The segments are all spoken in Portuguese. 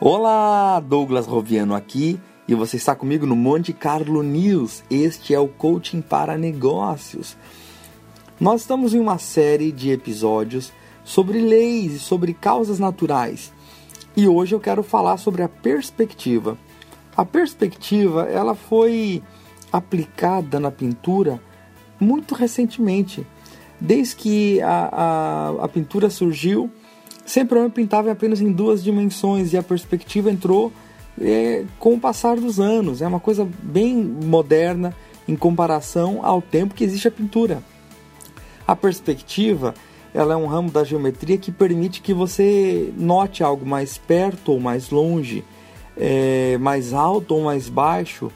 Olá, Douglas Roviano aqui e você está comigo no Monte Carlo News. Este é o Coaching para Negócios. Nós estamos em uma série de episódios sobre leis e sobre causas naturais. E hoje eu quero falar sobre a perspectiva. A perspectiva, ela foi aplicada na pintura muito recentemente. Desde que a, a, a pintura surgiu, sempre o homem pintava apenas em duas dimensões e a perspectiva entrou é, com o passar dos anos. É uma coisa bem moderna em comparação ao tempo que existe a pintura. A perspectiva ela é um ramo da geometria que permite que você note algo mais perto ou mais longe, é, mais alto ou mais baixo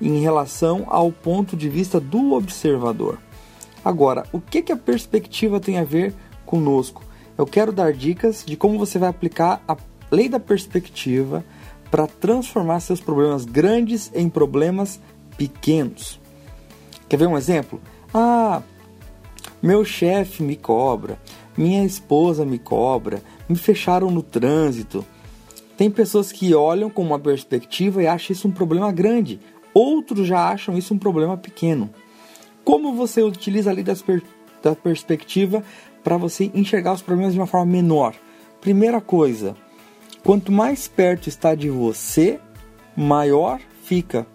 em relação ao ponto de vista do observador. Agora, o que, que a perspectiva tem a ver conosco? Eu quero dar dicas de como você vai aplicar a lei da perspectiva para transformar seus problemas grandes em problemas pequenos. Quer ver um exemplo? Ah, meu chefe me cobra, minha esposa me cobra, me fecharam no trânsito. Tem pessoas que olham com uma perspectiva e acham isso um problema grande, outros já acham isso um problema pequeno. Como você utiliza ali per da perspectiva para você enxergar os problemas de uma forma menor? Primeira coisa, Quanto mais perto está de você, maior fica.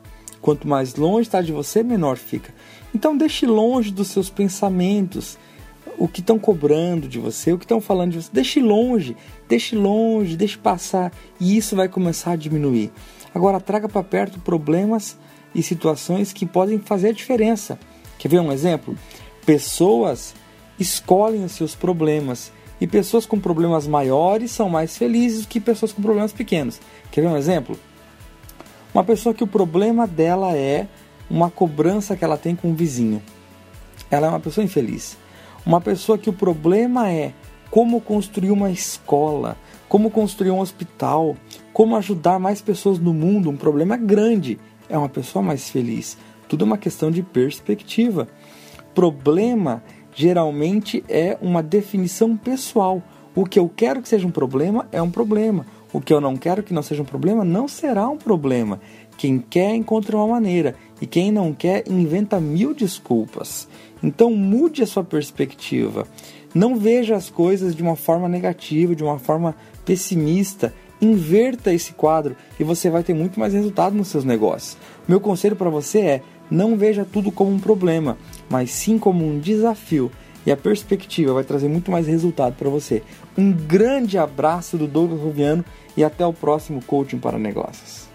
Quanto mais longe está de você, menor fica. Então deixe longe dos seus pensamentos o que estão cobrando de você, o que estão falando de você. Deixe longe, deixe longe, deixe passar e isso vai começar a diminuir. Agora traga para perto problemas e situações que podem fazer a diferença. Quer ver um exemplo? Pessoas escolhem os seus problemas e pessoas com problemas maiores são mais felizes que pessoas com problemas pequenos. Quer ver um exemplo? Uma pessoa que o problema dela é uma cobrança que ela tem com o vizinho. Ela é uma pessoa infeliz. Uma pessoa que o problema é como construir uma escola, como construir um hospital, como ajudar mais pessoas no mundo, um problema grande, é uma pessoa mais feliz. Tudo é uma questão de perspectiva. Problema geralmente é uma definição pessoal. O que eu quero que seja um problema é um problema. O que eu não quero que não seja um problema não será um problema. Quem quer encontra uma maneira e quem não quer inventa mil desculpas. Então mude a sua perspectiva. Não veja as coisas de uma forma negativa, de uma forma pessimista. Inverta esse quadro e você vai ter muito mais resultado nos seus negócios. Meu conselho para você é: não veja tudo como um problema, mas sim como um desafio. E a perspectiva vai trazer muito mais resultado para você. Um grande abraço do Douglas Rubiano e até o próximo Coaching para Negócios.